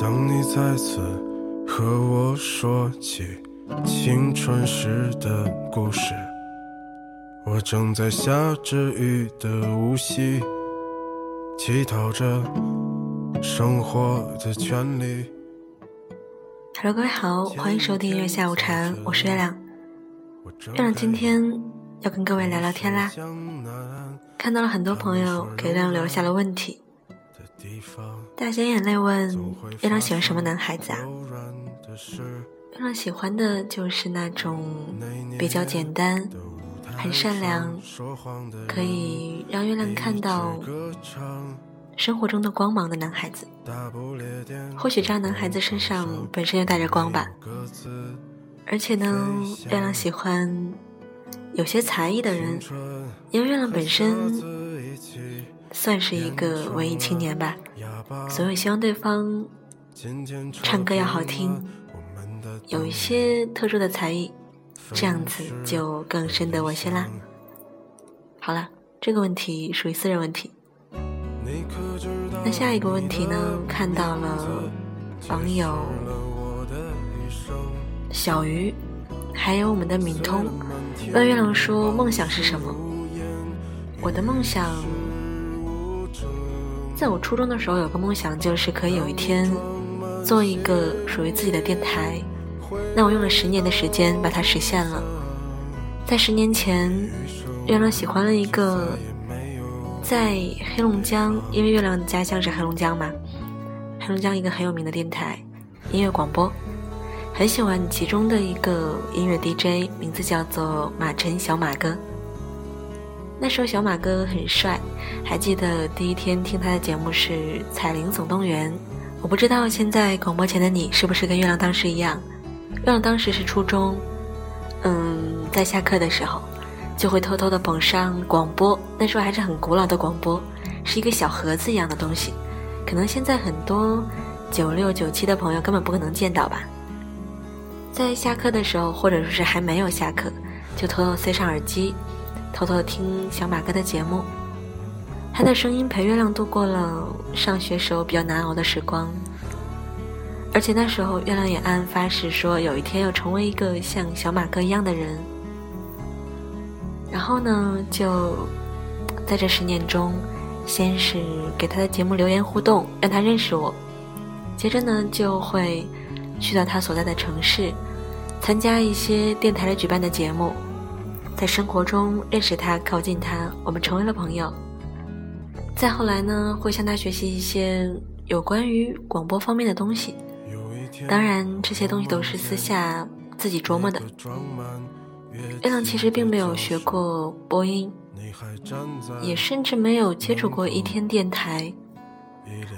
当你再次和我说起青春时的故事，我正在下着雨的无锡，乞讨着生活的权利。Hello，各位好，欢迎收听月下午茶，我是月亮。月亮今天要跟各位聊聊天啦。看到了很多朋友给月亮留下了问题。大咸眼泪问月亮喜欢什么男孩子啊？月亮喜欢的就是那种比较简单、很善良，可以让月亮看到生活中的光芒的男孩子。或许这样男孩子身上本身就带着光吧。而且呢，月亮喜欢有些才艺的人，因为月亮本身。算是一个文艺青年吧，所以希望对方唱歌要好听，有一些特殊的才艺，这样子就更深得我心啦。好了，这个问题属于私人问题。那下一个问题呢？看到了网友小鱼，还有我们的敏通问月亮说梦想是什么？我的梦想。在我初中的时候，有个梦想，就是可以有一天做一个属于自己的电台。那我用了十年的时间把它实现了。在十年前，月亮喜欢了一个在黑龙江，因为月亮的家乡是黑龙江嘛，黑龙江一个很有名的电台音乐广播，很喜欢其中的一个音乐 DJ，名字叫做马晨小马哥。那时候小马哥很帅，还记得第一天听他的节目是《彩铃总动员》。我不知道现在广播前的你是不是跟月亮当时一样？月亮当时是初中，嗯，在下课的时候就会偷偷的捧上广播。那时候还是很古老的广播，是一个小盒子一样的东西，可能现在很多九六九七的朋友根本不可能见到吧。在下课的时候，或者说是还没有下课，就偷偷塞上耳机。偷偷听小马哥的节目，他的声音陪月亮度过了上学时候比较难熬的时光。而且那时候月亮也暗暗发誓说，有一天要成为一个像小马哥一样的人。然后呢，就在这十年中，先是给他的节目留言互动，让他认识我；接着呢，就会去到他所在的城市，参加一些电台里举办的节目。在生活中认识他，靠近他，我们成为了朋友。再后来呢，会向他学习一些有关于广播方面的东西。当然，这些东西都是私下自己琢磨的。月亮其实并没有学过播音，也甚至没有接触过一天电台。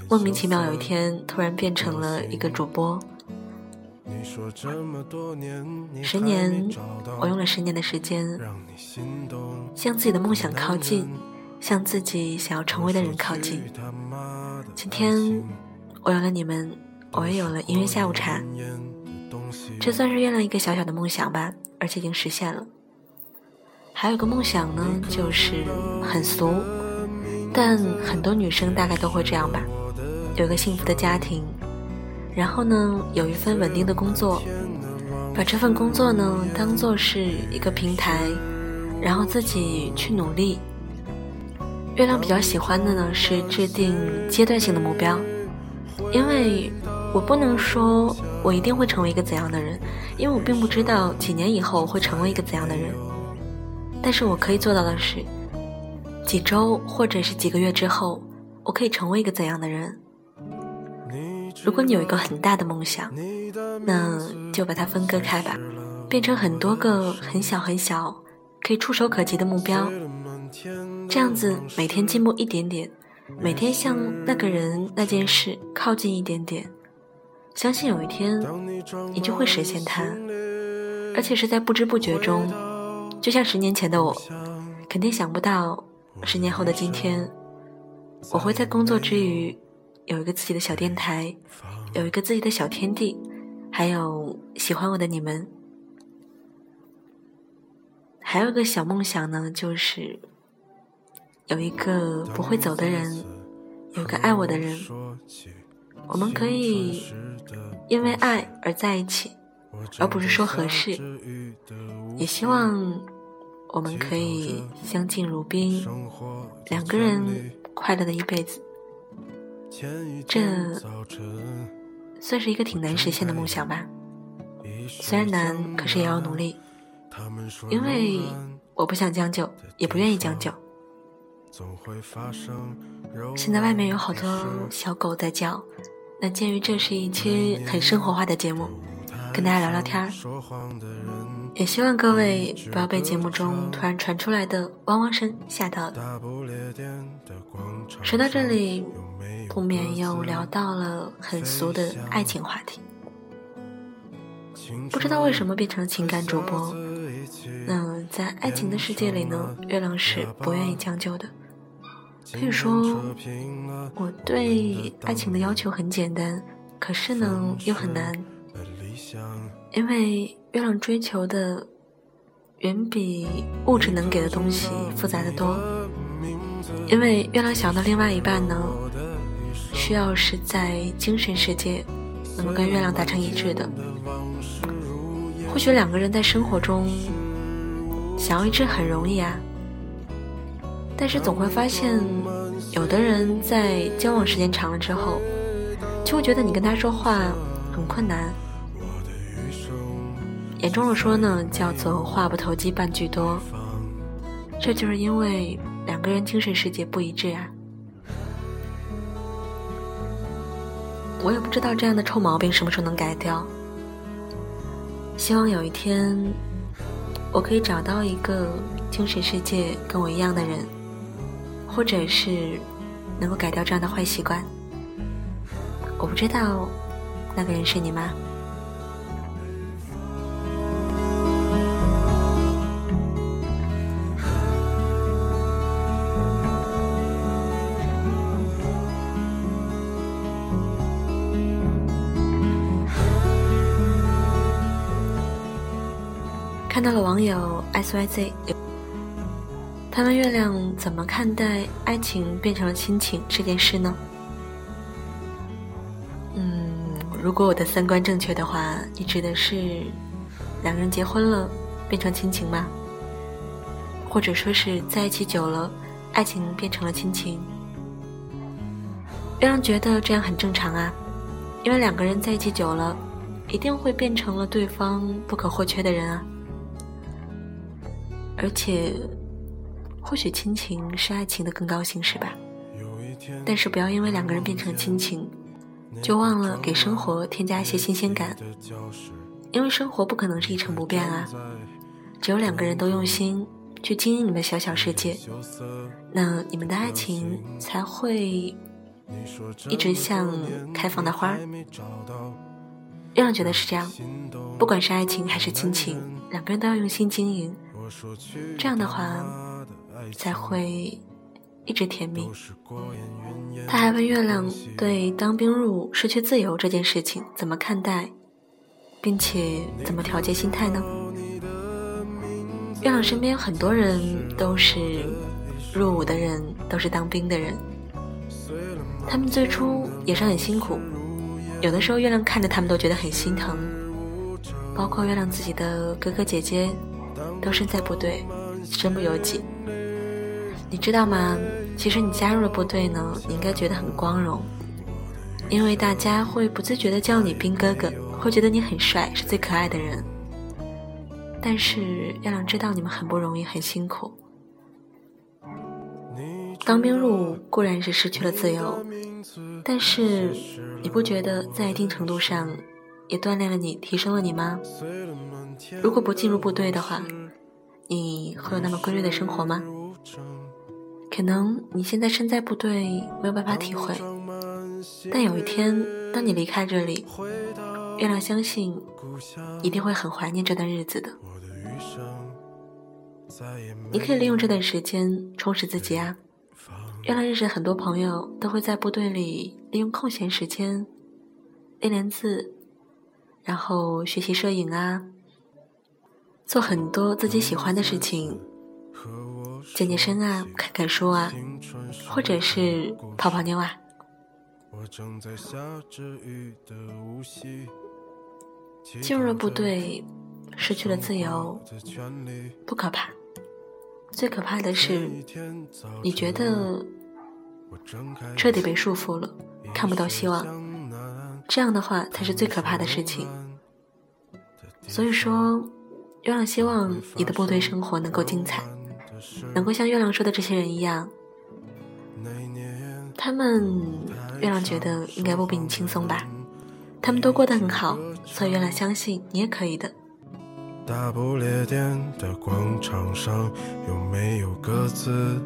莫名其妙，有一天突然变成了一个主播。十年，我用了十年的时间，向自己的梦想靠近，向自己想要成为的人靠近。今天，我有了你们，我也有了音乐下午茶，这算是圆了一个小小的梦想吧，而且已经实现了。还有个梦想呢，就是很俗，但很多女生大概都会这样吧，有个幸福的家庭。然后呢，有一份稳定的工作，把这份工作呢当做是一个平台，然后自己去努力。月亮比较喜欢的呢是制定阶段性的目标，因为我不能说我一定会成为一个怎样的人，因为我并不知道几年以后会成为一个怎样的人。但是我可以做到的是，几周或者是几个月之后，我可以成为一个怎样的人。如果你有一个很大的梦想，那就把它分割开吧，变成很多个很小很小、可以触手可及的目标。这样子每天进步一点点，每天向那个人、那件事靠近一点点，相信有一天你就会实现它，而且是在不知不觉中。就像十年前的我，肯定想不到十年后的今天，我会在工作之余。有一个自己的小电台，有一个自己的小天地，还有喜欢我的你们，还有个小梦想呢，就是有一个不会走的人，有个爱我的人，我们可以因为爱而在一起，而不是说合适。也希望我们可以相敬如宾，两个人快乐的一辈子。这算是一个挺难实现的梦想吧。虽然难，可是也要努力。因为我不想将就，也不愿意将就。现在外面有好多小狗在叫，那鉴于这是一期很生活化的节目，跟大家聊聊天儿，也希望各位不要被节目中突然传出来的汪汪声吓到了。说到这里，不免又聊到了很俗的爱情话题。不知道为什么变成了情感主播。那在爱情的世界里呢，月亮是不愿意将就的。可以说，我对爱情的要求很简单，可是呢又很难，因为月亮追求的远比物质能给的东西复杂的多。因为月亮想到另外一半呢，需要是在精神世界能够跟月亮达成一致的。或许两个人在生活中想要一致很容易啊，但是总会发现，有的人在交往时间长了之后，就会觉得你跟他说话很困难。严重的说呢，叫做话不投机半句多。这就是因为两个人精神世界不一致啊。我也不知道这样的臭毛病什么时候能改掉。希望有一天，我可以找到一个精神世界跟我一样的人，或者是能够改掉这样的坏习惯。我不知道那个人是你吗？网友 S Y Z，他问月亮怎么看待爱情变成了亲情这件事呢？嗯，如果我的三观正确的话，你指的是两个人结婚了变成亲情吗？或者说是在一起久了，爱情变成了亲情？月亮觉得这样很正常啊，因为两个人在一起久了，一定会变成了对方不可或缺的人啊。而且，或许亲情是爱情的更高形式吧。但是不要因为两个人变成亲情，就忘了给生活添加一些新鲜感。因为生活不可能是一成不变啊。只有两个人都用心去经营你们小小世界，那你们的爱情才会一直像开放的花儿。月亮觉得是这样，不管是爱情还是亲情，两个人都要用心经营。这样的话才会一直甜蜜。他还问月亮对当兵入伍失去自由这件事情怎么看待，并且怎么调节心态呢？月亮身边有很多人都是入伍的人，都是当兵的人，他们最初也是很辛苦，有的时候月亮看着他们都觉得很心疼，包括月亮自己的哥哥姐姐。都身在部队，身不由己。你知道吗？其实你加入了部队呢，你应该觉得很光荣，因为大家会不自觉的叫你兵哥哥，会觉得你很帅，是最可爱的人。但是月亮知道你们很不容易，很辛苦。当兵入伍固然是失去了自由，但是你不觉得在一定程度上也锻炼了你，提升了你吗？如果不进入部队的话，你会有那么规律的生活吗？可能你现在身在部队没有办法体会，但有一天当你离开这里，月亮相信一定会很怀念这段日子的。你可以利用这段时间充实自己啊！月亮认识很多朋友都会在部队里利用空闲时间练练字，然后学习摄影啊。做很多自己喜欢的事情，健健身啊，看看书啊，或者是泡泡妞啊。进入了部队，失去了自由，不可怕。最可怕的是，你觉得彻底被束缚了，看不到希望。这样的话才是最可怕的事情。所以说，月亮希望你的部队生活能够精彩，能够像月亮说的这些人一样。他们，月亮觉得应该不比你轻松吧？他们都过得很好，所以月亮相信你也可以的。大不列颠的广场上有没有鸽子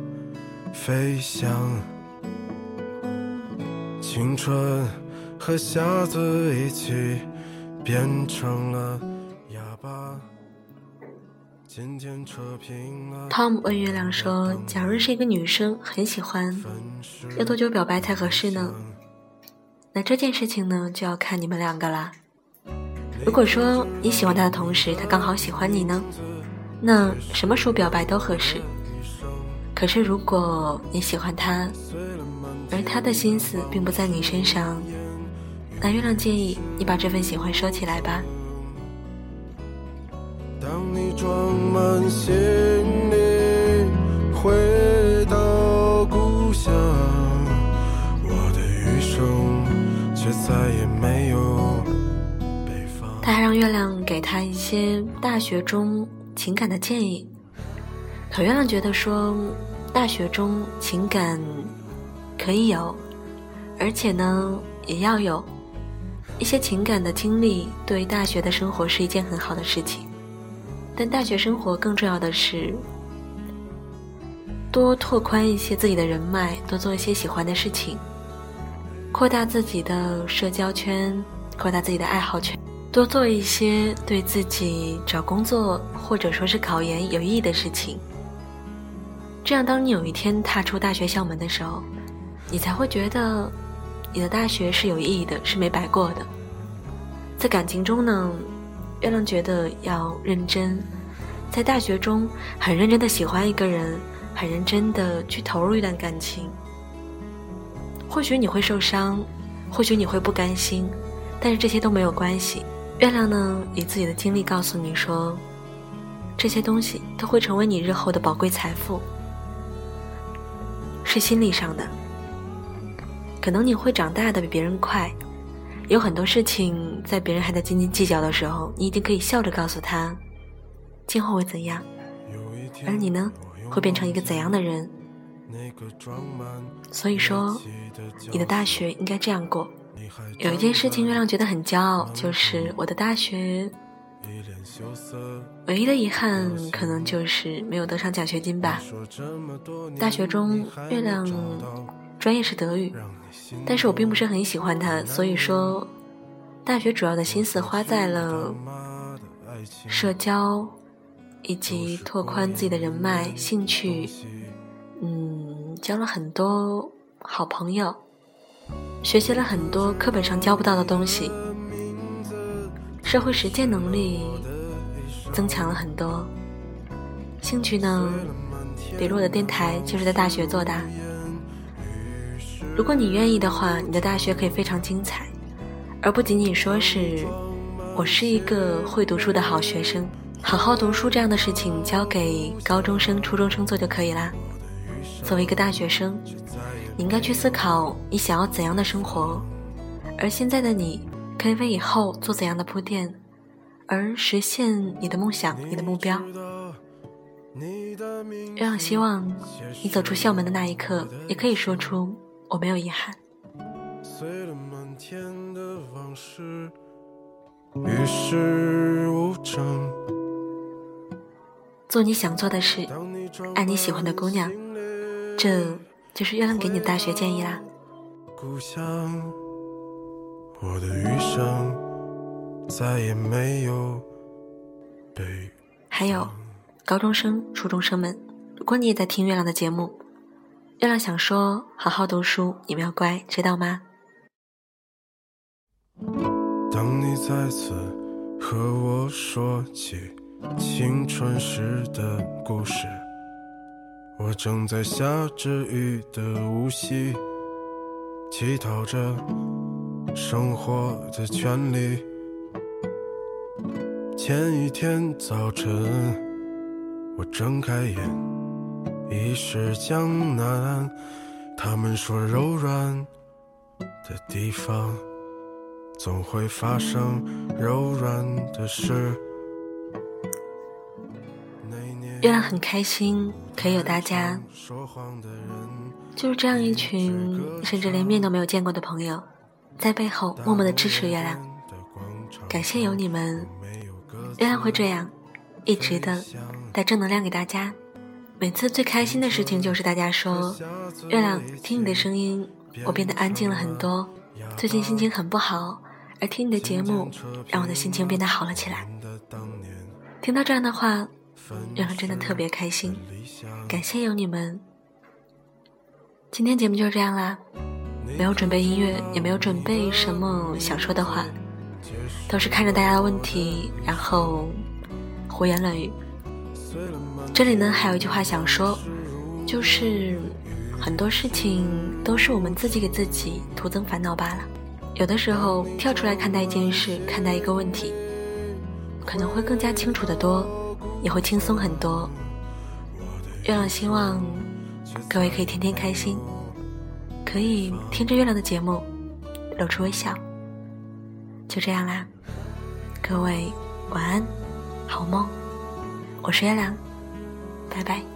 飞翔？青春和瞎子一起变成了哑巴。Tom 问月亮说：“假如是一个女生，很喜欢，要多久表白才合适呢？”那这件事情呢，就要看你们两个啦。如果说你喜欢他的同时，他刚好喜欢你呢，那什么时候表白都合适。可是如果你喜欢他，而他的心思并不在你身上，那月亮建议你把这份喜欢收起来吧。当你装满行李回到故乡，我的余生却再也没有北方。他还让月亮给他一些大学中情感的建议，可月亮觉得说，大学中情感可以有，而且呢也要有一些情感的经历，对大学的生活是一件很好的事情。但大学生活更重要的是，多拓宽一些自己的人脉，多做一些喜欢的事情，扩大自己的社交圈，扩大自己的爱好圈，多做一些对自己找工作或者说是考研有意义的事情。这样，当你有一天踏出大学校门的时候，你才会觉得你的大学是有意义的，是没白过的。在感情中呢？月亮觉得要认真，在大学中很认真的喜欢一个人，很认真的去投入一段感情。或许你会受伤，或许你会不甘心，但是这些都没有关系。月亮呢，以自己的经历告诉你说，这些东西都会成为你日后的宝贵财富，是心理上的。可能你会长大的比别人快。有很多事情，在别人还在斤斤计较的时候，你已经可以笑着告诉他，今后会怎样，而你呢，会变成一个怎样的人？所以说，你的大学应该这样过。有一件事情，月亮觉得很骄傲，就是我的大学，唯一的遗憾可能就是没有得上奖学金吧。大学中，月亮。专业是德语，但是我并不是很喜欢它，所以说，大学主要的心思花在了社交，以及拓宽自己的人脉、兴趣，嗯，交了很多好朋友，学习了很多课本上教不到的东西，社会实践能力增强了很多，兴趣呢，比如我的电台就是在大学做的。如果你愿意的话，你的大学可以非常精彩，而不仅仅说是我是一个会读书的好学生，好好读书这样的事情交给高中生、初中生做就可以啦。作为一个大学生，你应该去思考你想要怎样的生活，而现在的你可以为以后做怎样的铺垫，而实现你的梦想、你的目标。让希望你走出校门的那一刻，也可以说出。我没有遗憾。碎了满天的往事，与世无争做你想做的事，爱你喜欢的姑娘，这就是月亮给你的大学建议啦。故乡，我的余生再也没有还有，高中生、初中生们，如果你也在听月亮的节目。月亮想说：“好好读书，你们要乖，知道吗？”当你再次和我说起青春时的故事，我正在下着雨的无锡，乞讨着生活的权利。前一天早晨，我睁开眼，已是江南。他们说柔软的地方，总会发生柔软的事。月亮很开心，可以有大家，就是这样一群甚至连面都没有见过的朋友，在背后默默的支持月亮。感谢有你们，月亮会这样，一直的带正能量给大家。每次最开心的事情就是大家说，月亮听你的声音，我变得安静了很多。最近心情很不好，而听你的节目让我的心情变得好了起来。听到这样的话。月亮真的特别开心，感谢有你们。今天节目就这样啦，没有准备音乐，也没有准备什么想说的话，都是看着大家的问题，然后胡言乱语。这里呢，还有一句话想说，就是很多事情都是我们自己给自己徒增烦恼罢了。有的时候跳出来看待一件事，看待一个问题，可能会更加清楚的多。也会轻松很多。月亮希望各位可以天天开心，可以听着月亮的节目露出微笑。就这样啦，各位晚安，好梦。我是月亮，拜拜。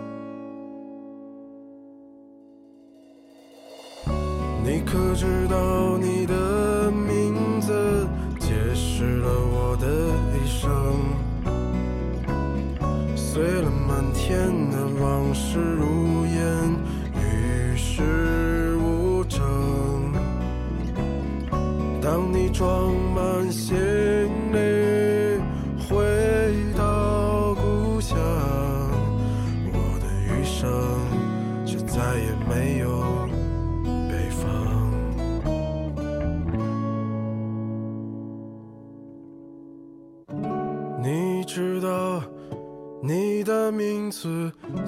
你可知道你的名字解释了我的一生？碎了满天的往事如烟，与世无争。当你装满鞋